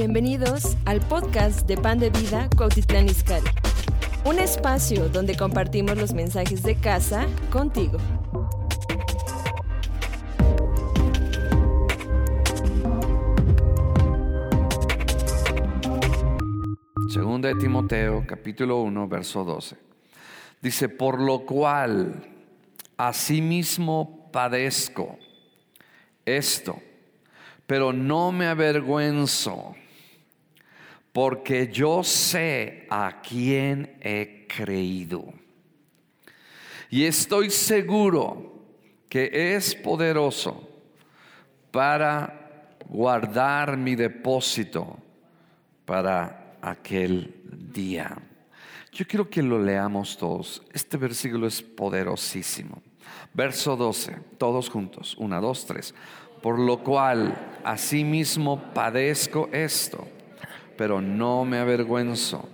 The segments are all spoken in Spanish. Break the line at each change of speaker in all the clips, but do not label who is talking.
Bienvenidos al podcast de Pan de Vida Cuautitlán Izcalli. Un espacio donde compartimos los mensajes de casa contigo.
Segunda de Timoteo, capítulo 1, verso 12. Dice, por lo cual asimismo padezco esto, pero no me avergüenzo, porque yo sé a quién he creído. Y estoy seguro que es poderoso para guardar mi depósito para aquel día. Yo quiero que lo leamos todos. Este versículo es poderosísimo. Verso 12, todos juntos. Una, dos, tres. Por lo cual, asimismo padezco esto, pero no me avergüenzo,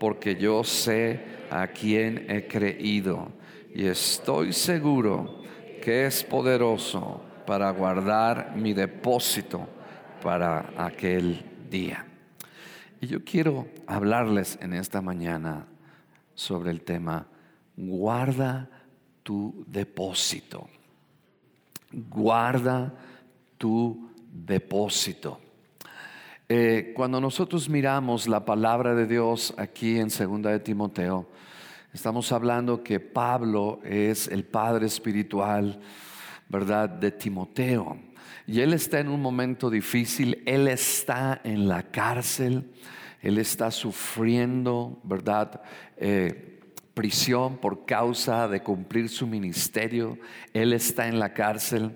porque yo sé a quién he creído y estoy seguro que es poderoso para guardar mi depósito para aquel día. Y yo quiero hablarles en esta mañana sobre el tema, guarda tu depósito. Guarda tu depósito. Eh, cuando nosotros miramos la palabra de Dios aquí en Segunda de Timoteo, estamos hablando que Pablo es el padre espiritual, ¿verdad?, de Timoteo. Y él está en un momento difícil, él está en la cárcel, él está sufriendo, ¿verdad? Eh, prisión por causa de cumplir su ministerio, él está en la cárcel.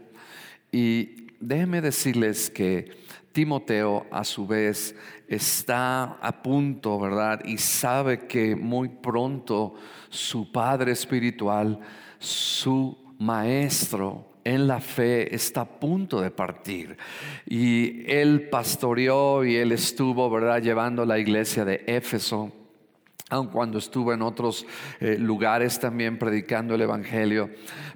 Y déjenme decirles que Timoteo a su vez está a punto, ¿verdad? Y sabe que muy pronto su padre espiritual, su maestro, en la fe está a punto de partir. Y él pastoreó y él estuvo, ¿verdad?, llevando la iglesia de Éfeso aun cuando estuvo en otros eh, lugares también predicando el Evangelio.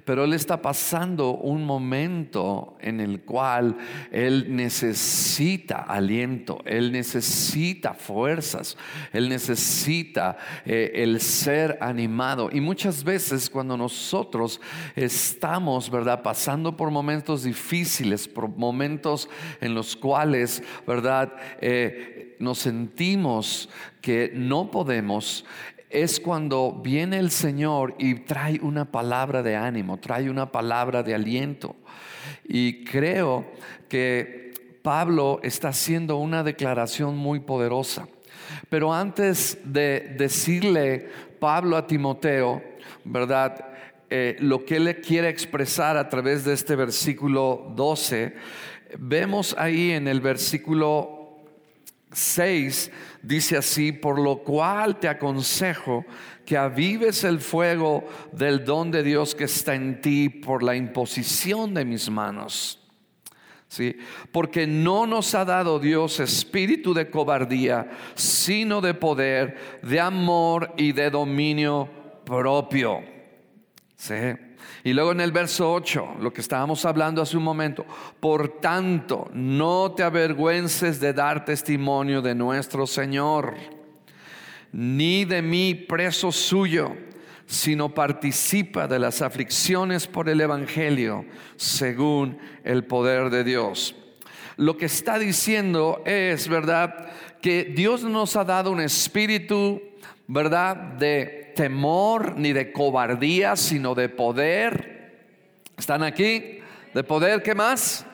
Pero él está pasando un momento en el cual él necesita aliento, él necesita fuerzas, él necesita eh, el ser animado. Y muchas veces cuando nosotros estamos, ¿verdad?, pasando por momentos difíciles, por momentos en los cuales, ¿verdad?, eh, nos sentimos que no podemos, es cuando viene el Señor y trae una palabra de ánimo, trae una palabra de aliento. Y creo que Pablo está haciendo una declaración muy poderosa. Pero antes de decirle Pablo a Timoteo, ¿verdad? Eh, lo que él le quiere expresar a través de este versículo 12, vemos ahí en el versículo 6 dice así, por lo cual te aconsejo que avives el fuego del don de Dios que está en ti por la imposición de mis manos. ¿Sí? Porque no nos ha dado Dios espíritu de cobardía, sino de poder, de amor y de dominio propio. ¿Sí? Y luego en el verso 8, lo que estábamos hablando hace un momento, por tanto, no te avergüences de dar testimonio de nuestro Señor, ni de mí preso suyo, sino participa de las aflicciones por el Evangelio, según el poder de Dios. Lo que está diciendo es, ¿verdad?, que Dios nos ha dado un espíritu, ¿verdad?, de temor ni de cobardía, sino de poder. ¿Están aquí? ¿De poder qué más?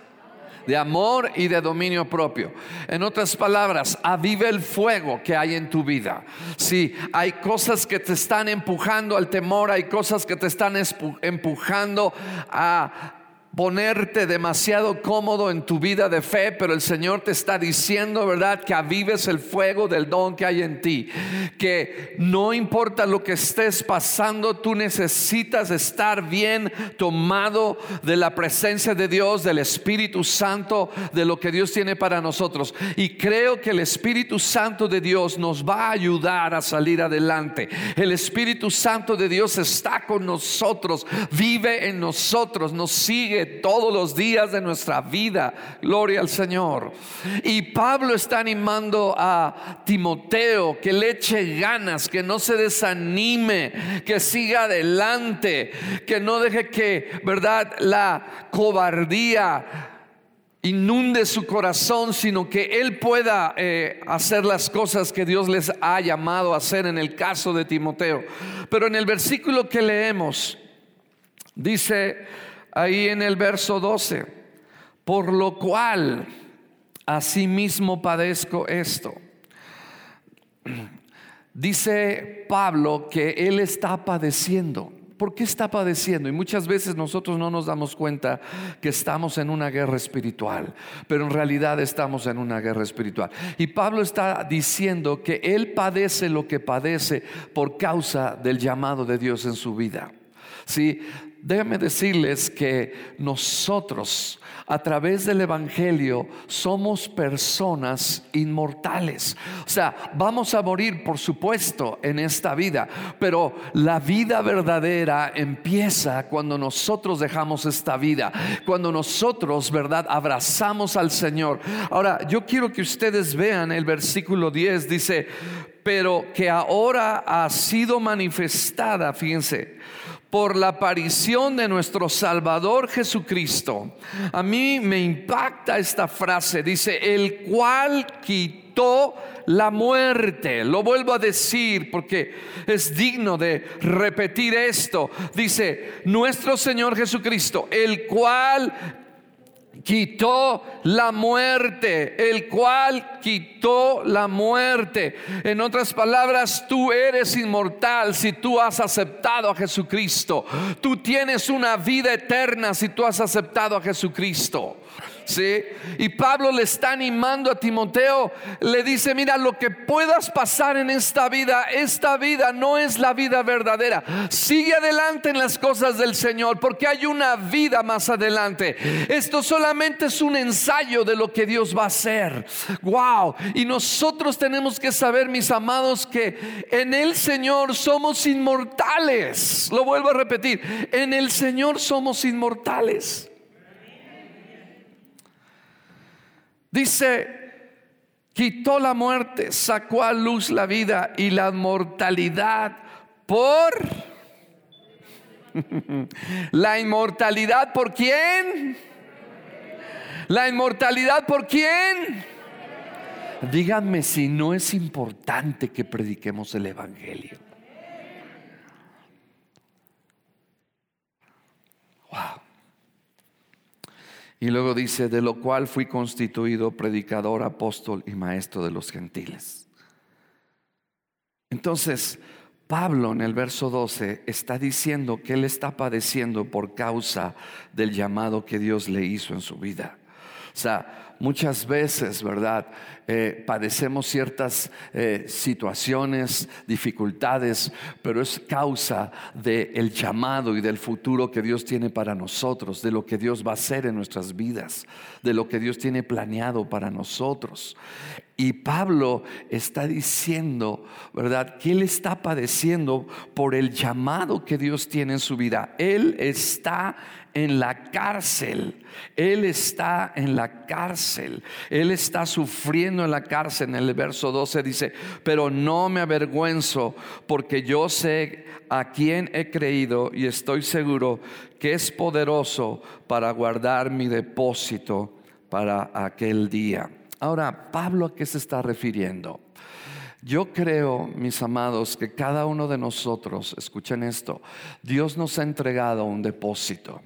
de amor y de dominio propio. En otras palabras, avive el fuego que hay en tu vida. Si hay cosas que te están empujando al temor, hay cosas que te están empujando a ponerte demasiado cómodo en tu vida de fe, pero el Señor te está diciendo, ¿verdad? Que avives el fuego del don que hay en ti. Que no importa lo que estés pasando, tú necesitas estar bien tomado de la presencia de Dios, del Espíritu Santo, de lo que Dios tiene para nosotros. Y creo que el Espíritu Santo de Dios nos va a ayudar a salir adelante. El Espíritu Santo de Dios está con nosotros, vive en nosotros, nos sigue todos los días de nuestra vida. Gloria al Señor. Y Pablo está animando a Timoteo que le eche ganas, que no se desanime, que siga adelante, que no deje que, ¿verdad?, la cobardía inunde su corazón, sino que él pueda eh, hacer las cosas que Dios les ha llamado a hacer en el caso de Timoteo. Pero en el versículo que leemos, dice ahí en el verso 12, por lo cual asimismo padezco esto. Dice Pablo que él está padeciendo. ¿Por qué está padeciendo? Y muchas veces nosotros no nos damos cuenta que estamos en una guerra espiritual, pero en realidad estamos en una guerra espiritual. Y Pablo está diciendo que él padece lo que padece por causa del llamado de Dios en su vida. Sí, déjenme decirles que nosotros a través del Evangelio somos personas inmortales. O sea, vamos a morir, por supuesto, en esta vida, pero la vida verdadera empieza cuando nosotros dejamos esta vida, cuando nosotros, ¿verdad?, abrazamos al Señor. Ahora, yo quiero que ustedes vean el versículo 10, dice, pero que ahora ha sido manifestada, fíjense, por la aparición de nuestro Salvador Jesucristo. A mí me impacta esta frase, dice, el cual quitó la muerte. Lo vuelvo a decir porque es digno de repetir esto. Dice, nuestro Señor Jesucristo, el cual quitó la muerte, el cual quitó la muerte. En otras palabras, tú eres inmortal si tú has aceptado a Jesucristo. Tú tienes una vida eterna si tú has aceptado a Jesucristo. ¿Sí? Y Pablo le está animando a Timoteo, le dice, mira, lo que puedas pasar en esta vida, esta vida no es la vida verdadera. Sigue adelante en las cosas del Señor, porque hay una vida más adelante. Esto solamente es un ensayo de lo que Dios va a hacer. Wow. Y nosotros tenemos que saber, mis amados, que en el Señor somos inmortales. Lo vuelvo a repetir, en el Señor somos inmortales. Dice, quitó la muerte, sacó a luz la vida y la mortalidad por... la inmortalidad por quién? La inmortalidad por quién? Díganme si no es importante que prediquemos el Evangelio. Y luego dice, de lo cual fui constituido predicador, apóstol y maestro de los gentiles. Entonces, Pablo en el verso 12 está diciendo que él está padeciendo por causa del llamado que Dios le hizo en su vida. O sea, muchas veces, ¿verdad? Eh, padecemos ciertas eh, situaciones, dificultades, pero es causa del llamado y del futuro que Dios tiene para nosotros, de lo que Dios va a hacer en nuestras vidas, de lo que Dios tiene planeado para nosotros. Y Pablo está diciendo, ¿verdad? Que él está padeciendo por el llamado que Dios tiene en su vida. Él está en la cárcel. Él está en la cárcel. Él está sufriendo en la cárcel. En el verso 12 dice, pero no me avergüenzo porque yo sé a quién he creído y estoy seguro que es poderoso para guardar mi depósito para aquel día. Ahora, Pablo a qué se está refiriendo? Yo creo, mis amados, que cada uno de nosotros, escuchen esto, Dios nos ha entregado un depósito,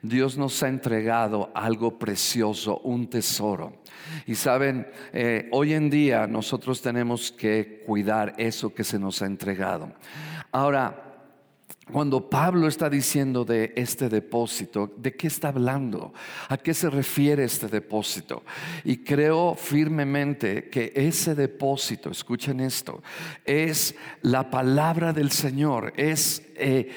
Dios nos ha entregado algo precioso, un tesoro. Y saben, eh, hoy en día nosotros tenemos que cuidar eso que se nos ha entregado. Ahora, cuando Pablo está diciendo de este depósito, ¿de qué está hablando? ¿A qué se refiere este depósito? Y creo firmemente que ese depósito, escuchen esto, es la palabra del Señor, es... Eh,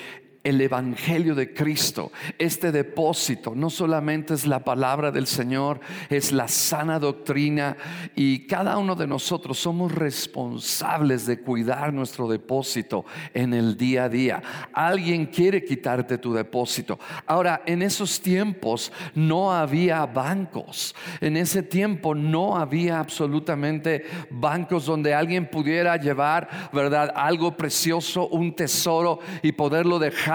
el Evangelio de Cristo, este depósito, no solamente es la palabra del Señor, es la sana doctrina y cada uno de nosotros somos responsables de cuidar nuestro depósito en el día a día. Alguien quiere quitarte tu depósito. Ahora, en esos tiempos no había bancos, en ese tiempo no había absolutamente bancos donde alguien pudiera llevar, ¿verdad? Algo precioso, un tesoro y poderlo dejar,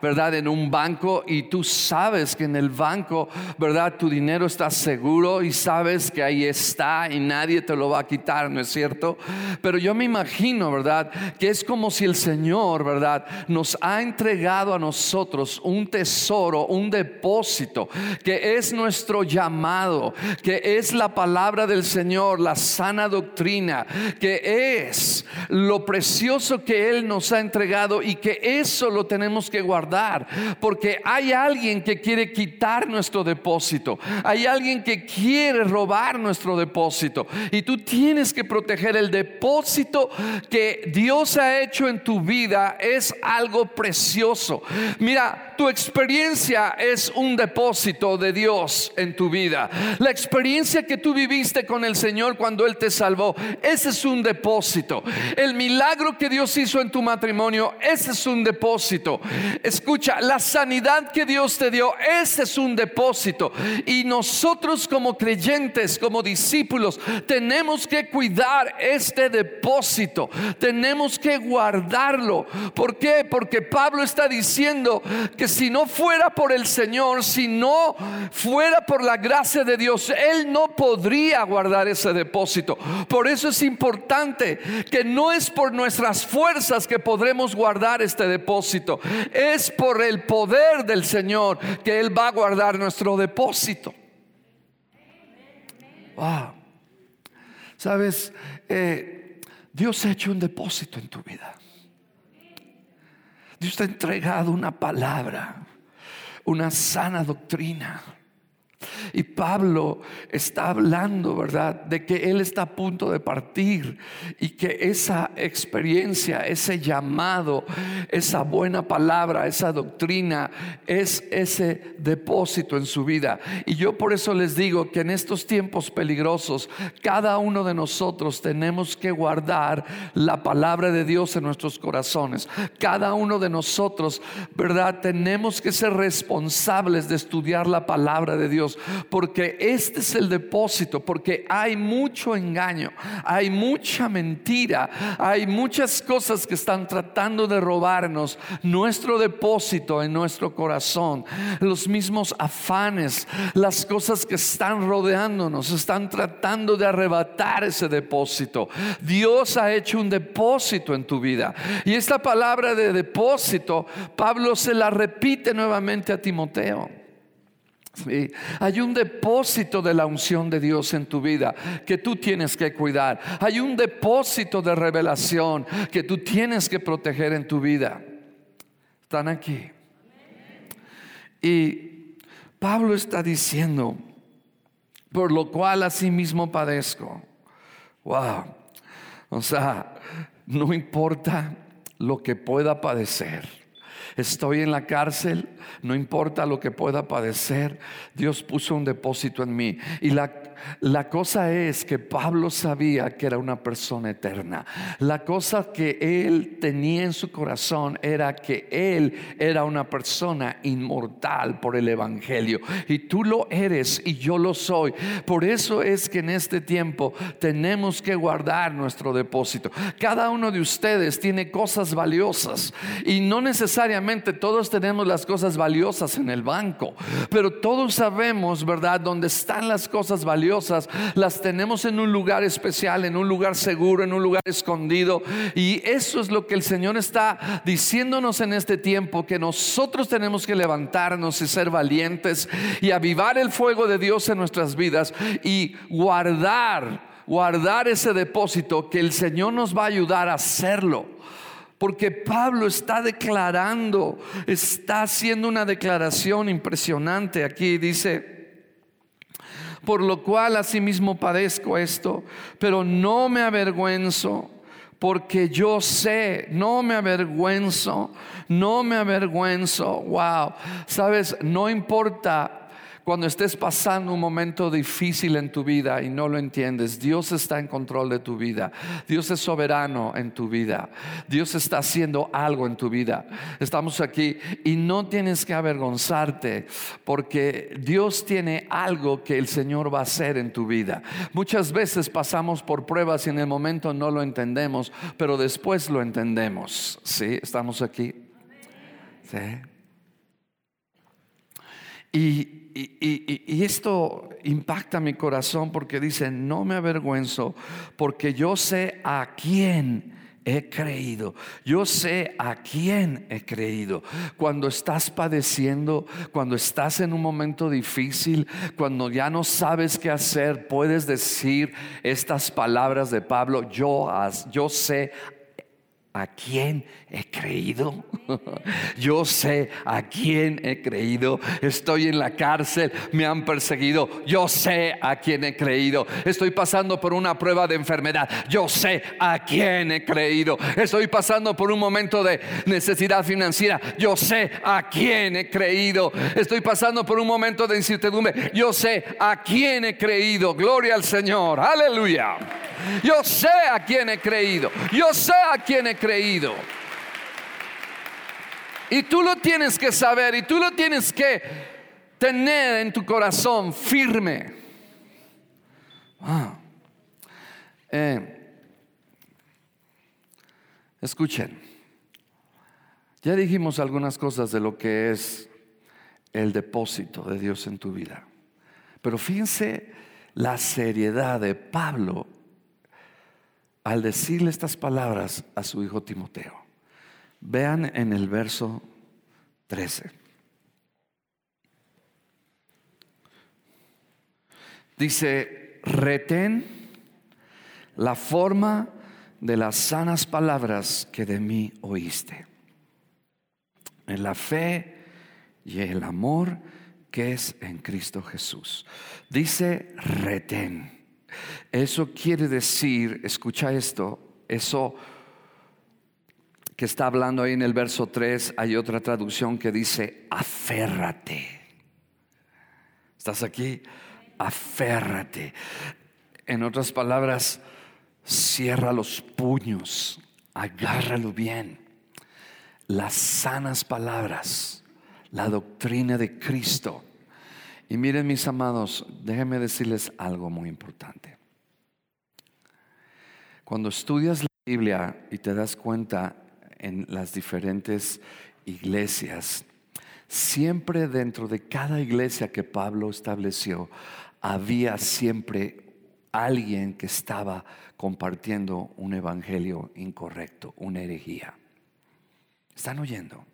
¿verdad? En un banco y tú sabes que en el banco, ¿verdad? Tu dinero está seguro y sabes que ahí está y nadie te lo va a quitar, ¿no es cierto? Pero yo me imagino, ¿verdad? Que es como si el Señor, ¿verdad? Nos ha entregado a nosotros un tesoro, un depósito, que es nuestro llamado, que es la palabra del Señor, la sana doctrina, que es lo precioso que Él nos ha entregado y que eso lo tenemos que guardar, porque hay alguien que quiere quitar nuestro depósito, hay alguien que quiere robar nuestro depósito y tú tienes que proteger el depósito que Dios ha hecho en tu vida, es algo precioso. Mira, tu experiencia es un depósito de Dios en tu vida. La experiencia que tú viviste con el Señor cuando Él te salvó, ese es un depósito. El milagro que Dios hizo en tu matrimonio, ese es un depósito. Escucha, la sanidad que Dios te dio, ese es un depósito. Y nosotros como creyentes, como discípulos, tenemos que cuidar este depósito. Tenemos que guardarlo. ¿Por qué? Porque Pablo está diciendo que si no fuera por el Señor, si no fuera por la gracia de Dios, Él no podría guardar ese depósito. Por eso es importante que no es por nuestras fuerzas que podremos guardar este depósito, es por el poder del Señor que Él va a guardar nuestro depósito. Wow. Sabes, eh, Dios ha hecho un depósito en tu vida. Dios te ha entregado una palabra, una sana doctrina. Y Pablo está hablando, ¿verdad? De que él está a punto de partir y que esa experiencia, ese llamado, esa buena palabra, esa doctrina es ese depósito en su vida. Y yo por eso les digo que en estos tiempos peligrosos, cada uno de nosotros tenemos que guardar la palabra de Dios en nuestros corazones. Cada uno de nosotros, ¿verdad? Tenemos que ser responsables de estudiar la palabra de Dios porque este es el depósito, porque hay mucho engaño, hay mucha mentira, hay muchas cosas que están tratando de robarnos nuestro depósito en nuestro corazón, los mismos afanes, las cosas que están rodeándonos, están tratando de arrebatar ese depósito. Dios ha hecho un depósito en tu vida. Y esta palabra de depósito, Pablo se la repite nuevamente a Timoteo. Hay un depósito de la unción de Dios en tu vida que tú tienes que cuidar. Hay un depósito de revelación que tú tienes que proteger en tu vida. Están aquí. Y Pablo está diciendo, por lo cual mismo padezco. Wow. O sea, no importa lo que pueda padecer Estoy en la cárcel, no importa lo que pueda padecer, Dios puso un depósito en mí. Y la, la cosa es que Pablo sabía que era una persona eterna. La cosa que él tenía en su corazón era que él era una persona inmortal por el Evangelio. Y tú lo eres y yo lo soy. Por eso es que en este tiempo tenemos que guardar nuestro depósito. Cada uno de ustedes tiene cosas valiosas y no necesariamente todos tenemos las cosas valiosas en el banco, pero todos sabemos, ¿verdad?, dónde están las cosas valiosas las tenemos en un lugar especial, en un lugar seguro, en un lugar escondido. Y eso es lo que el Señor está diciéndonos en este tiempo, que nosotros tenemos que levantarnos y ser valientes y avivar el fuego de Dios en nuestras vidas y guardar, guardar ese depósito que el Señor nos va a ayudar a hacerlo. Porque Pablo está declarando, está haciendo una declaración impresionante aquí. Dice, por lo cual asimismo padezco esto, pero no me avergüenzo porque yo sé, no me avergüenzo, no me avergüenzo, wow, sabes, no importa cuando estés pasando un momento difícil en tu vida y no lo entiendes, Dios está en control de tu vida. Dios es soberano en tu vida. Dios está haciendo algo en tu vida. Estamos aquí y no tienes que avergonzarte porque Dios tiene algo que el Señor va a hacer en tu vida. Muchas veces pasamos por pruebas y en el momento no lo entendemos, pero después lo entendemos. ¿Sí? ¿Estamos aquí? Sí. Y y, esto impacta mi corazón porque dice, no me avergüenzo porque yo sé a quién he creído. Yo sé a quién he creído. Cuando estás padeciendo, cuando estás en un momento difícil, cuando ya no sabes qué hacer, puedes decir estas palabras de Pablo, yo, yo sé ¿A quién he creído? Yo sé a quién he creído. Estoy en la cárcel, me han perseguido. Yo sé a quién he creído. Estoy pasando por una prueba de enfermedad. Yo sé a quién he creído. Estoy pasando por un momento de necesidad financiera. Yo sé a quién he creído. Estoy pasando por un momento de incertidumbre. Yo sé a quién he creído. Gloria al Señor. Aleluya. Yo sé a quién he creído. Yo sé a quién he creído. Y tú lo tienes que saber y tú lo tienes que tener en tu corazón firme. Eh, escuchen, ya dijimos algunas cosas de lo que es el depósito de Dios en tu vida. Pero fíjense la seriedad de Pablo al decirle estas palabras a su hijo Timoteo. Vean en el verso 13. Dice, retén la forma de las sanas palabras que de mí oíste, en la fe y el amor que es en Cristo Jesús. Dice, retén. Eso quiere decir, escucha esto, eso que está hablando ahí en el verso 3, hay otra traducción que dice, aférrate. ¿Estás aquí? Aférrate. En otras palabras, cierra los puños, agárralo bien. Las sanas palabras, la doctrina de Cristo y miren mis amados, déjenme decirles algo muy importante. Cuando estudias la Biblia y te das cuenta en las diferentes iglesias, siempre dentro de cada iglesia que Pablo estableció, había siempre alguien que estaba compartiendo un evangelio incorrecto, una herejía. ¿Están oyendo?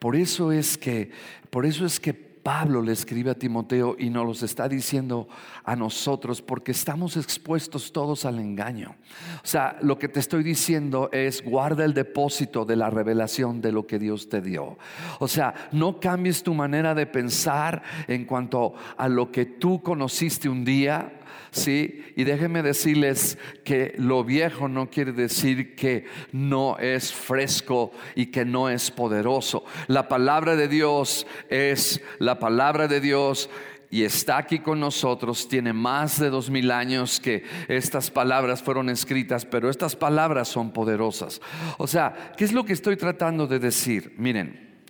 Por eso es que, por eso es que Pablo le escribe a Timoteo y nos los está diciendo a nosotros porque estamos expuestos todos al engaño. O sea, lo que te estoy diciendo es guarda el depósito de la revelación de lo que Dios te dio. O sea, no cambies tu manera de pensar en cuanto a lo que tú conociste un día ¿sí? Y déjenme decirles que lo viejo no quiere decir que no es fresco y que no es poderoso. La palabra de Dios es la palabra de Dios y está aquí con nosotros, tiene más de dos mil años que estas palabras fueron escritas, pero estas palabras son poderosas. O sea, ¿qué es lo que estoy tratando de decir? Miren,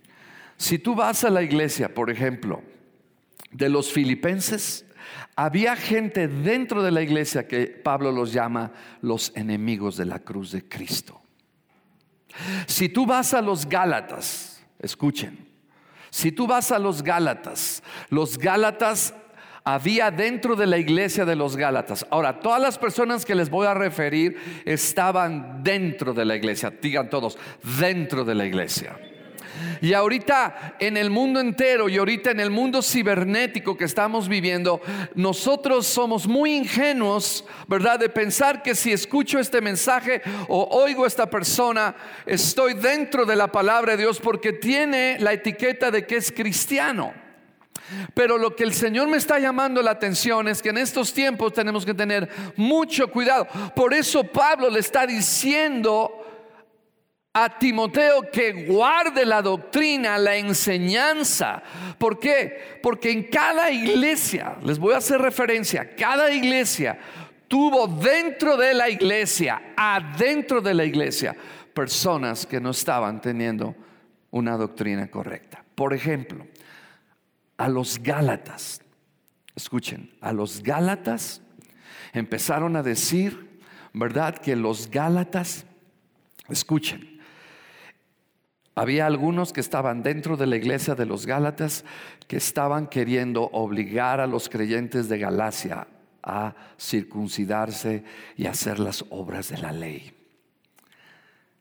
si tú vas a la iglesia, por ejemplo, de los filipenses, había gente dentro de la iglesia que Pablo los llama los enemigos de la cruz de Cristo. Si tú vas a los Gálatas, escuchen, si tú vas a los Gálatas, los Gálatas había dentro de la iglesia de los Gálatas. Ahora, todas las personas que les voy a referir estaban dentro de la iglesia. Digan todos, dentro de la iglesia. Y ahorita en el mundo entero y ahorita en el mundo cibernético que estamos viviendo, nosotros somos muy ingenuos, ¿verdad? De pensar que si escucho este mensaje o oigo a esta persona, estoy dentro de la palabra de Dios porque tiene la etiqueta de que es cristiano. Pero lo que el Señor me está llamando la atención es que en estos tiempos tenemos que tener mucho cuidado. Por eso Pablo le está diciendo a Timoteo que guarde la doctrina, la enseñanza. ¿Por qué? Porque en cada iglesia, les voy a hacer referencia, cada iglesia tuvo dentro de la iglesia, adentro de la iglesia, personas que no estaban teniendo una doctrina correcta. Por ejemplo, a los Gálatas, escuchen, a los Gálatas empezaron a decir, ¿verdad? Que los Gálatas, escuchen, había algunos que estaban dentro de la iglesia de los Gálatas que estaban queriendo obligar a los creyentes de Galacia a circuncidarse y hacer las obras de la ley.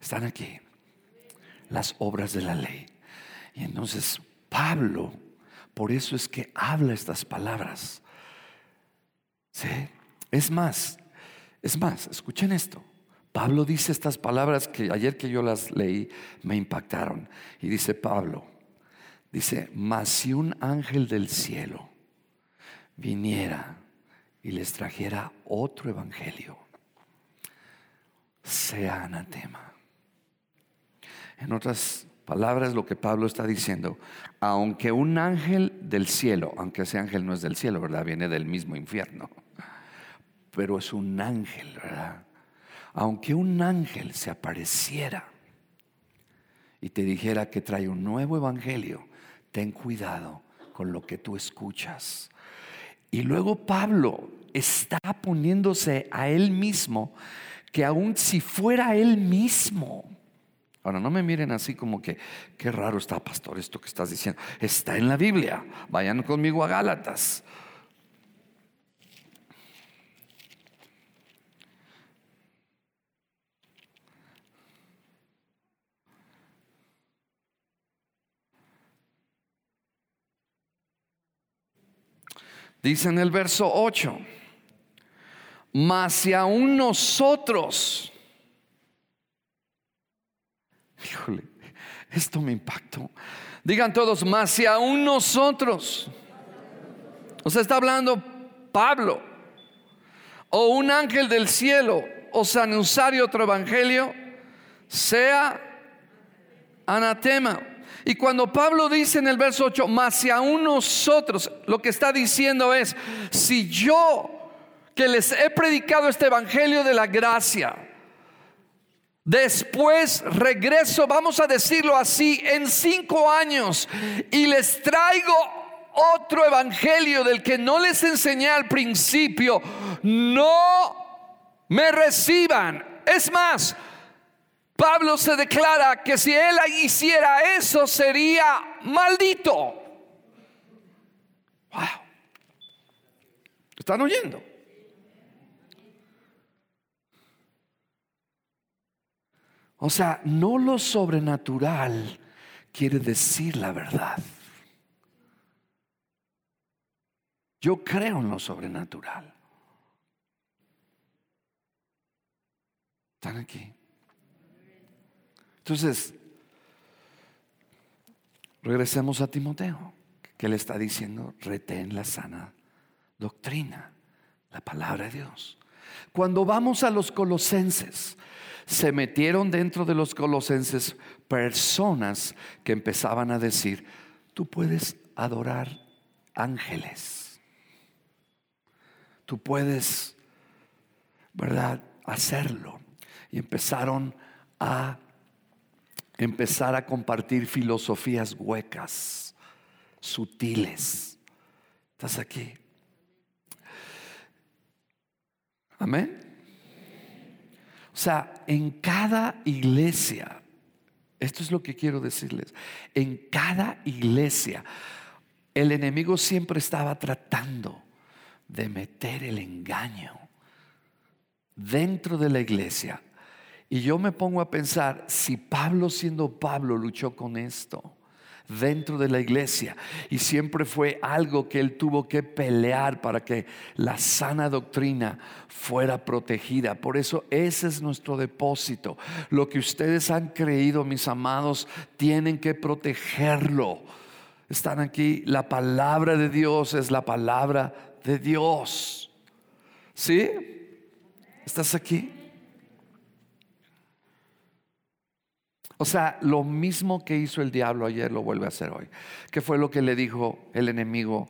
Están aquí, las obras de la ley. Y entonces Pablo, por eso es que habla estas palabras. ¿Sí? Es más, es más, escuchen esto. Pablo dice estas palabras que ayer que yo las leí me impactaron. Y dice Pablo, dice, mas si un ángel del cielo viniera y les trajera otro evangelio, sea anatema. En otras palabras, lo que Pablo está diciendo, aunque un ángel del cielo, aunque ese ángel no es del cielo, ¿verdad? Viene del mismo infierno, pero es un ángel, ¿verdad? Aunque un ángel se apareciera y te dijera que trae un nuevo evangelio, ten cuidado con lo que tú escuchas. Y luego Pablo está poniéndose a él mismo, que aun si fuera él mismo, Ahora, no me miren así como que, qué raro está, pastor, esto que estás diciendo. Está en la Biblia. Vayan conmigo a Gálatas. Dice en el verso 8, mas si aún nosotros, híjole, esto me impactó. Digan todos, mas si aún nosotros, o sea, está hablando Pablo, o un ángel del cielo, os anunciare otro evangelio, sea anatema. Y cuando Pablo dice en el verso 8, más si aún nosotros, lo que está diciendo es, si yo que les he predicado este evangelio de la gracia, después regreso, vamos a decirlo así, en cinco años y les traigo otro evangelio del que no les enseñé al principio, no me reciban. Es más, Pablo se declara que si él hiciera eso sería maldito. Wow. ¿Están oyendo? O sea, no lo sobrenatural quiere decir la verdad. Yo creo en lo sobrenatural. ¿Están aquí? Entonces, regresemos a Timoteo, que le está diciendo, retén la sana doctrina, la palabra de Dios. Cuando vamos a los colosenses, se metieron dentro de los colosenses personas que empezaban a decir, tú puedes adorar ángeles, tú puedes, ¿verdad?, hacerlo. Y empezaron a empezar a compartir filosofías huecas, sutiles. ¿Estás aquí? Amén. O sea, en cada iglesia, esto es lo que quiero decirles, en cada iglesia el enemigo siempre estaba tratando de meter el engaño dentro de la iglesia y yo me pongo a pensar, si Pablo siendo Pablo luchó con esto dentro de la iglesia y siempre fue algo que él tuvo que pelear para que la sana doctrina fuera protegida. Por eso ese es nuestro depósito. Lo que ustedes han creído, mis amados, tienen que protegerlo. Están aquí. La palabra de Dios es la palabra de Dios. ¿Sí? ¿Estás aquí? O sea, lo mismo que hizo el diablo ayer lo vuelve a hacer hoy. ¿Qué fue lo que le dijo el enemigo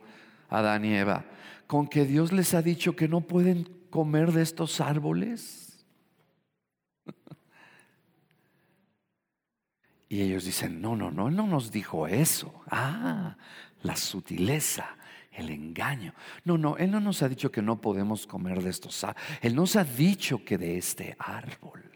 a Adán y Eva? Con que Dios les ha dicho que no pueden comer de estos árboles. Y ellos dicen, no, no, no, Él no nos dijo eso. Ah, la sutileza, el engaño. No, no, Él no nos ha dicho que no podemos comer de estos árboles. Él nos ha dicho que de este árbol.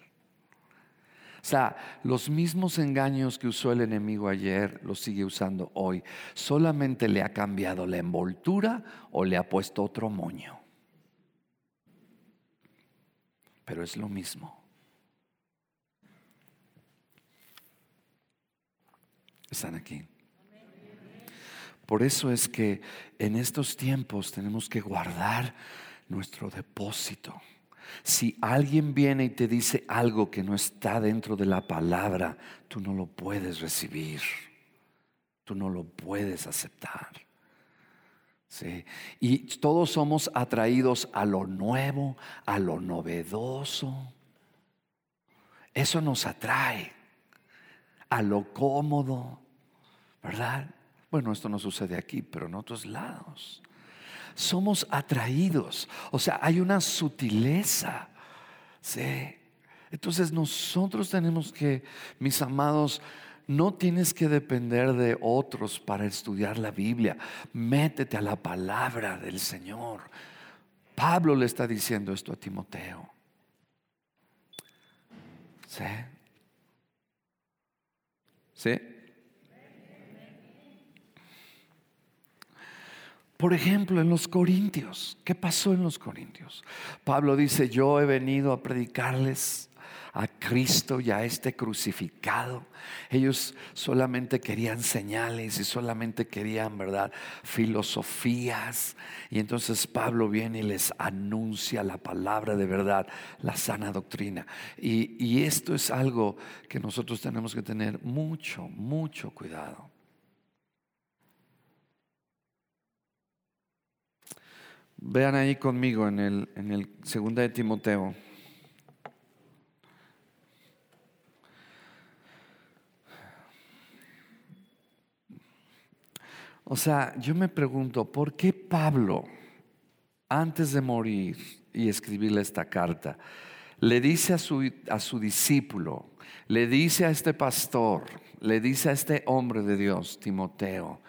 O sea, los mismos engaños que usó el enemigo ayer los sigue usando hoy. Solamente le ha cambiado la envoltura o le ha puesto otro moño. Pero es lo mismo. Están aquí. Por eso es que en estos tiempos tenemos que guardar nuestro depósito. Si alguien viene y te dice algo que no está dentro de la palabra, tú no lo puedes recibir. Tú no lo puedes aceptar. ¿Sí? Y todos somos atraídos a lo nuevo, a lo novedoso. Eso nos atrae a lo cómodo, ¿verdad? Bueno, esto no sucede aquí, pero en otros lados somos atraídos. O sea, hay una sutileza. ¿sí? Entonces nosotros tenemos que, mis amados, no tienes que depender de otros para estudiar la Biblia. Métete a la palabra del Señor. Pablo le está diciendo esto a Timoteo. ¿Sí? ¿Sí? Por ejemplo, en los Corintios, ¿qué pasó en los Corintios? Pablo dice, yo he venido a predicarles a Cristo y a este crucificado. Ellos solamente querían señales y solamente querían, ¿verdad? Filosofías. Y entonces Pablo viene y les anuncia la palabra de verdad, la sana doctrina. Y, y esto es algo que nosotros tenemos que tener mucho, mucho cuidado. Vean ahí conmigo en el, en el de Timoteo. O sea, yo me pregunto, ¿por qué Pablo, antes de morir y escribirle esta carta, le dice a su, a su discípulo, le dice a este pastor, le dice a este hombre de Dios, Timoteo,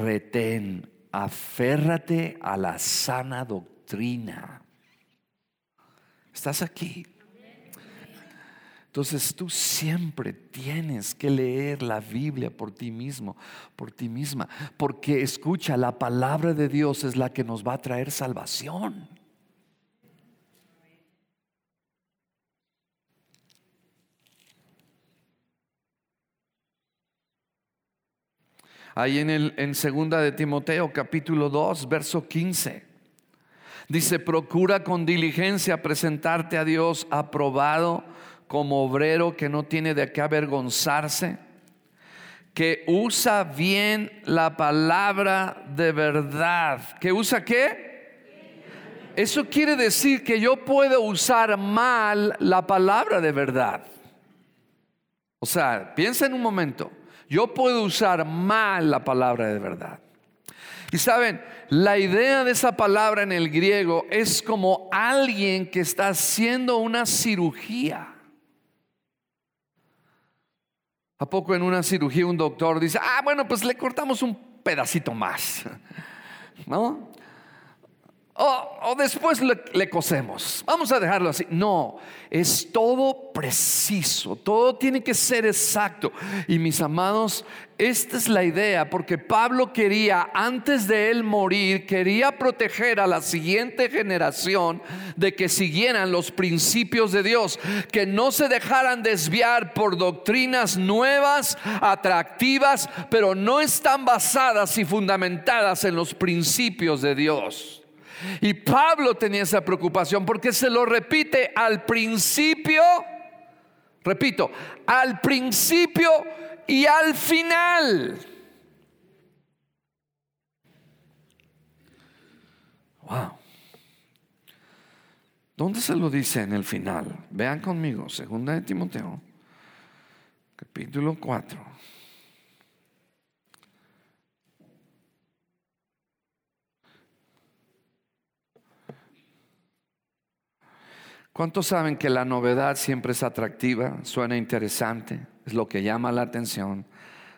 retén aférrate a la sana doctrina. ¿Estás aquí? Entonces tú siempre tienes que leer la Biblia por ti mismo, por ti misma, porque escucha, la palabra de Dios es la que nos va a traer salvación. Ahí en, el, en segunda de Timoteo capítulo 2, verso 15. Dice, procura con diligencia presentarte a Dios aprobado como obrero que no tiene de qué avergonzarse, que usa bien la palabra de verdad. ¿Que usa qué? Eso quiere decir que yo puedo usar mal la palabra de verdad. O sea, piensa en un momento. Yo puedo usar mal la palabra de verdad. Y saben, la idea de esa palabra en el griego es como alguien que está haciendo una cirugía. ¿A poco en una cirugía un doctor dice, ah, bueno, pues le cortamos un pedacito más? ¿No? O, después le, cosemos. Vamos a dejarlo así. No, es todo preciso, todo tiene que ser exacto. Y mis amados, esta es la idea, porque Pablo quería, antes de él morir, quería proteger a la siguiente generación de que siguieran los principios de Dios, que no se dejaran desviar por doctrinas nuevas, atractivas, pero no están basadas y fundamentadas en los principios de Dios. Y Pablo tenía esa preocupación porque se lo repite al principio, repito, al principio y al final. Wow. ¿Dónde se lo dice en el final? Vean conmigo, segunda de Timoteo, capítulo 4. ¿Cuántos saben que la novedad siempre es atractiva, suena interesante, es lo que llama la atención,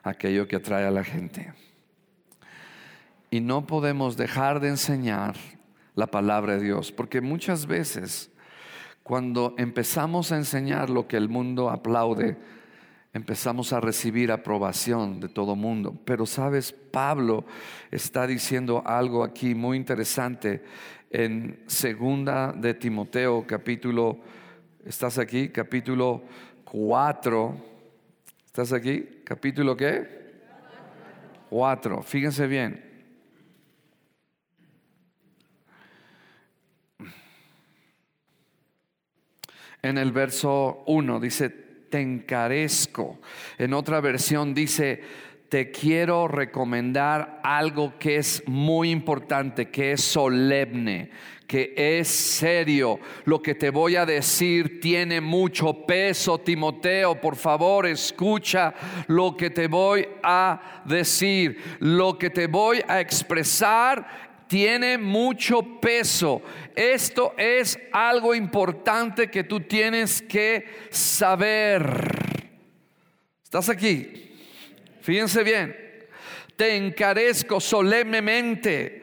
aquello que atrae a la gente? Y no podemos dejar de enseñar la palabra de Dios, porque muchas veces cuando empezamos a enseñar lo que el mundo aplaude, empezamos a recibir aprobación de todo mundo. Pero sabes, Pablo está diciendo algo aquí muy interesante en segunda de Timoteo, capítulo, ¿estás aquí? Capítulo 4. ¿Estás aquí? Capítulo qué? 4. Fíjense bien. En el verso 1 dice, te encarezco. En otra versión dice, te quiero recomendar algo que es muy importante, que es solemne, que es serio. Lo que te voy a decir tiene mucho peso, Timoteo. Por favor, escucha lo que te voy a decir. Lo que te voy a expresar tiene mucho peso. Esto es algo importante que tú tienes que saber. ¿Estás aquí? Fíjense bien, te encarezco solemnemente.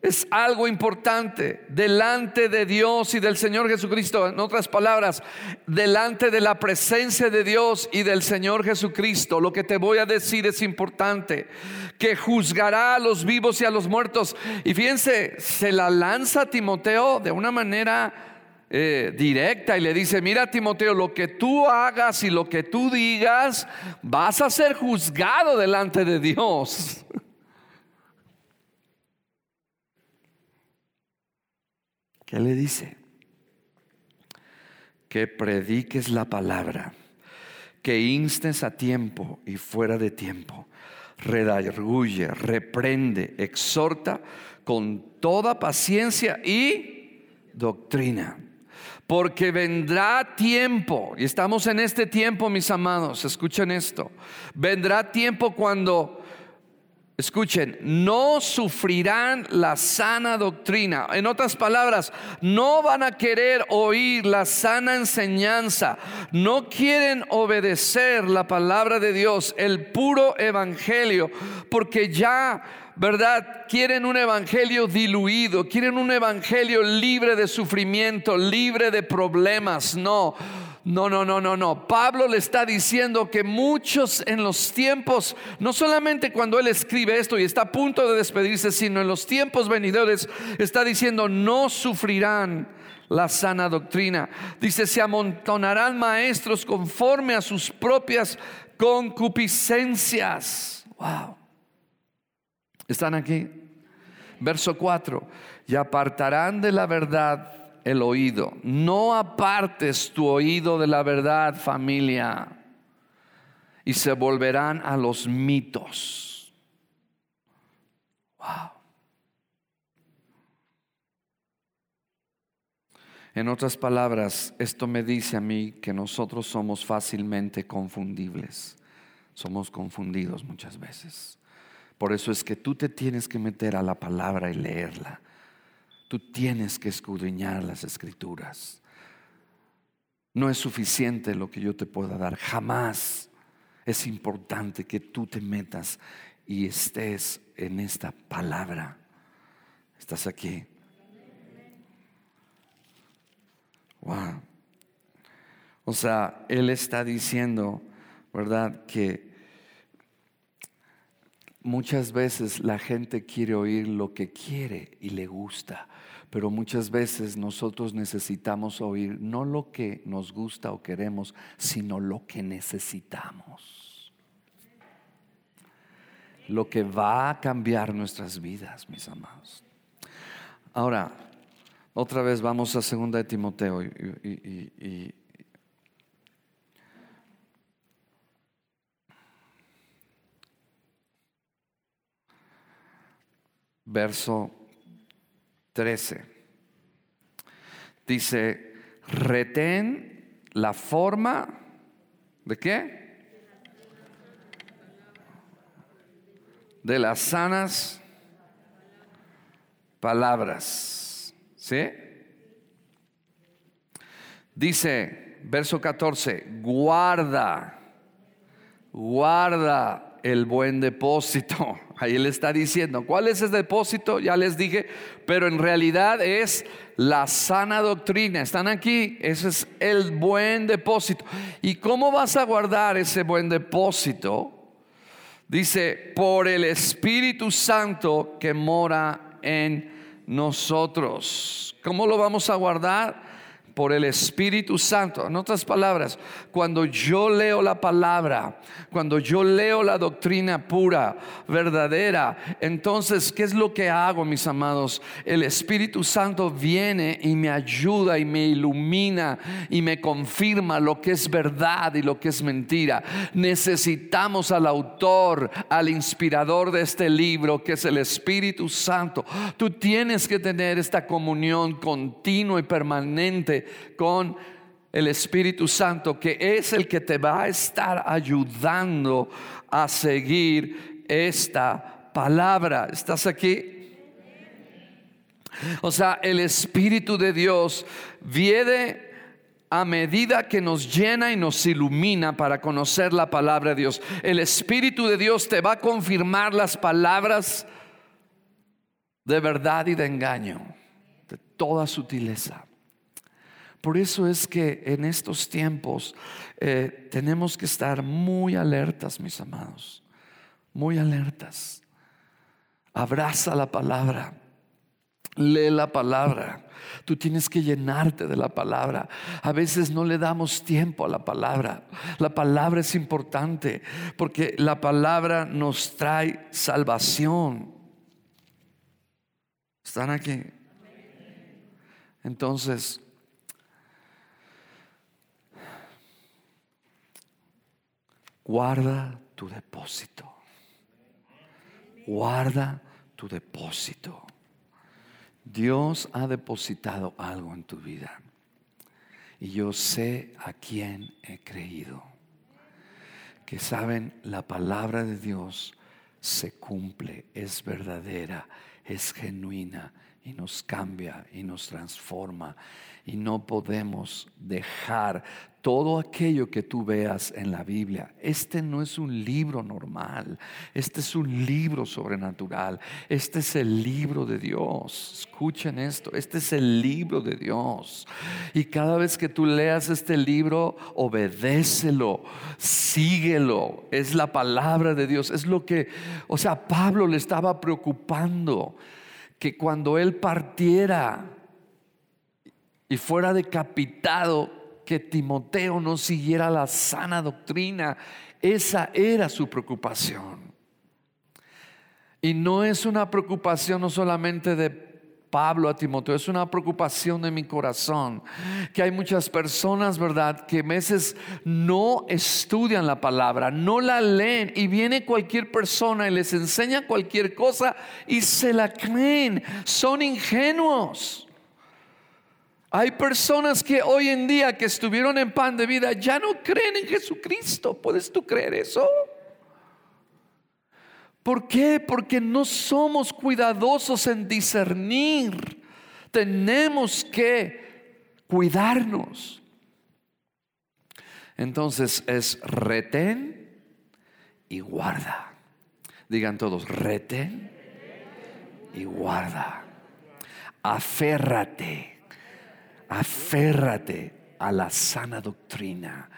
Es algo importante delante de Dios y del Señor Jesucristo. En otras palabras, delante de la presencia de Dios y del Señor Jesucristo. Lo que te voy a decir es importante. Que juzgará a los vivos y a los muertos. Y fíjense, se la lanza Timoteo de una manera eh, directa y le dice, mira Timoteo, lo que tú hagas y lo que tú digas, vas a ser juzgado delante de Dios. ¿Qué le dice? Que prediques la palabra, que instes a tiempo y fuera de tiempo, redarguye, reprende, exhorta con toda paciencia y doctrina. Porque vendrá tiempo, y estamos en este tiempo, mis amados, escuchen esto, vendrá tiempo cuando, escuchen, no sufrirán la sana doctrina. En otras palabras, no van a querer oír la sana enseñanza, no quieren obedecer la palabra de Dios, el puro evangelio, porque ya ¿verdad? Quieren un evangelio diluido, quieren un evangelio libre de sufrimiento, libre de problemas. No, no, no, no, no, no. Pablo le está diciendo que muchos en los tiempos, no solamente cuando él escribe esto y está a punto de despedirse, sino en los tiempos venidores, está diciendo, no sufrirán la sana doctrina. Dice, se amontonarán maestros conforme a sus propias concupiscencias. Wow. ¿Están aquí? Verso 4. Y apartarán de la verdad el oído. No apartes tu oído de la verdad, familia. Y se volverán a los mitos. Wow. En otras palabras, esto me dice a mí que nosotros somos fácilmente confundibles. Somos confundidos muchas veces. Por eso es que tú te tienes que meter a la palabra y leerla. Tú tienes que escudriñar las escrituras. No es suficiente lo que yo te pueda dar. Jamás es importante que tú te metas y estés en esta palabra. ¿Estás aquí? Wow. O sea, Él está diciendo, ¿verdad? Que Muchas veces la gente quiere oír lo que quiere y le gusta, pero muchas veces nosotros necesitamos oír no lo que nos gusta o queremos, sino lo que necesitamos. Lo que va a cambiar nuestras vidas, mis amados. Ahora, otra vez vamos a segunda de Timoteo y, y verso 13. Dice, retén la forma de qué? De las sanas palabras. ¿Sí? Dice, verso 14, guarda, guarda el buen depósito. Ahí él está diciendo, ¿cuál es ese depósito? Ya les dije, pero en realidad es la sana doctrina. Están aquí, ese es el buen depósito. ¿Y cómo vas a guardar ese buen depósito? Dice, por el Espíritu Santo que mora en nosotros. ¿Cómo lo vamos a guardar? Por el Espíritu Santo. En otras palabras, cuando yo leo la palabra, cuando yo leo la doctrina pura, verdadera, entonces, ¿qué es lo que hago, mis amados? El Espíritu Santo viene y me ayuda y me ilumina y me confirma lo que es verdad y lo que es mentira. Necesitamos al autor, al inspirador de este libro, que es el Espíritu Santo. Tú tienes que tener esta comunión continua y permanente con el Espíritu Santo, que es el que te va a estar ayudando a seguir esta palabra. ¿Estás aquí? O sea, el Espíritu de Dios viene a medida que nos llena y nos ilumina para conocer la palabra de Dios. El Espíritu de Dios te va a confirmar las palabras de verdad y de engaño, de toda sutileza. Por eso es que en estos tiempos eh, tenemos que estar muy alertas, mis amados, muy alertas. Abraza la palabra, lee la palabra. Tú tienes que llenarte de la palabra. A veces no le damos tiempo a la palabra. La palabra es importante porque la palabra nos trae salvación. ¿Están aquí? Entonces, Guarda tu depósito. Guarda tu depósito. Dios ha depositado algo en tu vida. Y yo sé a quién he creído. Que saben, la palabra de Dios se cumple, es verdadera, es genuina y nos cambia y nos transforma. Y no podemos dejar todo aquello que tú veas en la Biblia. Este no es un libro normal, este es un libro sobrenatural, este es el libro de Dios. Escuchen esto, este es el libro de Dios. Y cada vez que tú leas este libro, obedécelo, síguelo. Es la palabra de Dios, es lo que, o sea, Pablo le estaba preocupando que cuando él partiera y fuera decapitado, que Timoteo no siguiera la sana doctrina. Esa era su preocupación. Y no es una preocupación no solamente de Pablo a Timoteo, es una preocupación de mi corazón, que hay muchas personas, ¿verdad?, que a veces no estudian la palabra, no la leen y viene cualquier persona y les enseña cualquier cosa y se la creen, son ingenuos. Hay personas que hoy en día que estuvieron en pan de vida ya no creen en Jesucristo. ¿Puedes tú creer eso? ¿Por qué? Porque no somos cuidadosos en discernir. Tenemos que cuidarnos. Entonces es retén y guarda. Digan todos, retén y guarda. Aférrate aférrate a la sana doctrina,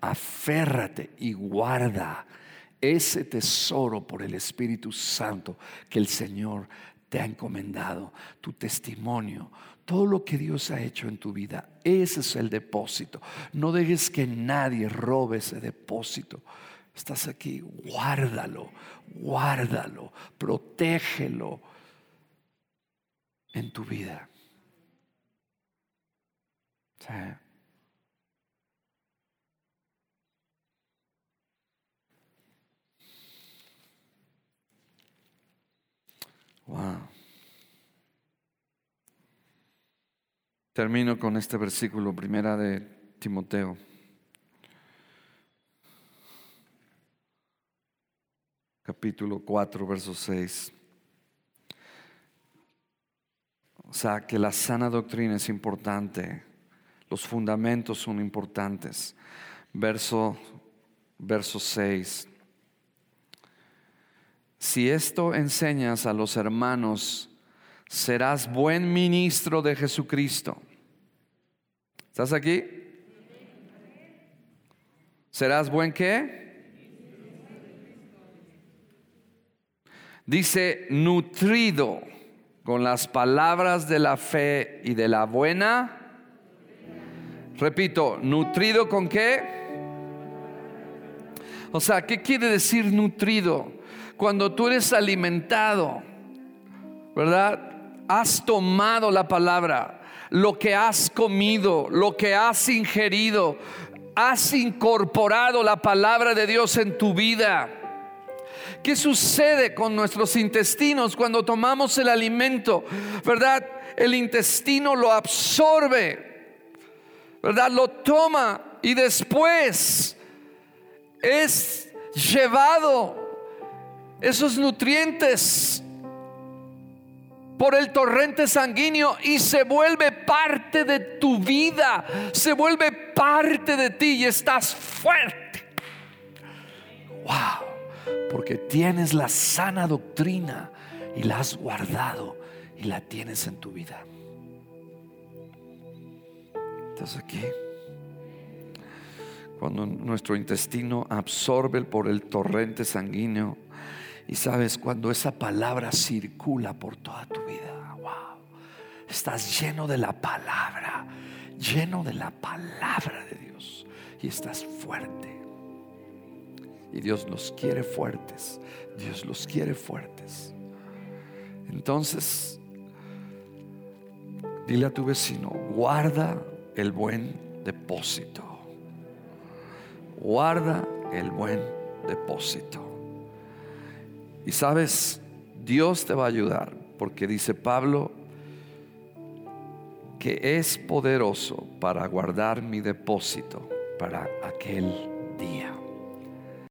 aférrate y guarda ese tesoro por el Espíritu Santo que el Señor te ha encomendado, tu testimonio, todo lo que Dios ha hecho en tu vida. Ese es el depósito. No dejes que nadie robe ese depósito. Estás aquí, guárdalo, guárdalo, protégelo en tu vida. Termino con este versículo, primera de Timoteo. Capítulo 4, verso 6. O sea, que la sana doctrina es importante, los fundamentos son importantes. Verso, verso 6. Si esto enseñas a los hermanos, serás buen ministro de Jesucristo. ¿Estás aquí? ¿Serás buen qué? Dice, nutrido con las palabras de la fe y de la buena. Repito, nutrido con qué? O sea, ¿qué quiere decir nutrido? Cuando tú eres alimentado, ¿verdad? Has tomado la palabra, lo que has comido, lo que has ingerido, has incorporado la palabra de Dios en tu vida. ¿Qué sucede con nuestros intestinos cuando tomamos el alimento? ¿Verdad? El intestino lo absorbe, ¿verdad? Lo toma y después es llevado esos nutrientes por el torrente sanguíneo y se vuelve parte de tu vida, se vuelve parte de ti y estás fuerte. Wow, porque tienes la sana doctrina y la has guardado y la tienes en tu vida. ¿Estás aquí? Cuando nuestro intestino absorbe por el torrente sanguíneo, y sabes, cuando esa palabra circula por toda tu vida, wow, estás lleno de la palabra, lleno de la palabra de Dios y estás fuerte. Y Dios los quiere fuertes, Dios los quiere fuertes. Entonces, dile a tu vecino, guarda el buen depósito. Guarda el buen depósito. Y sabes, Dios te va a ayudar, porque dice Pablo que es poderoso para guardar mi depósito para aquel día.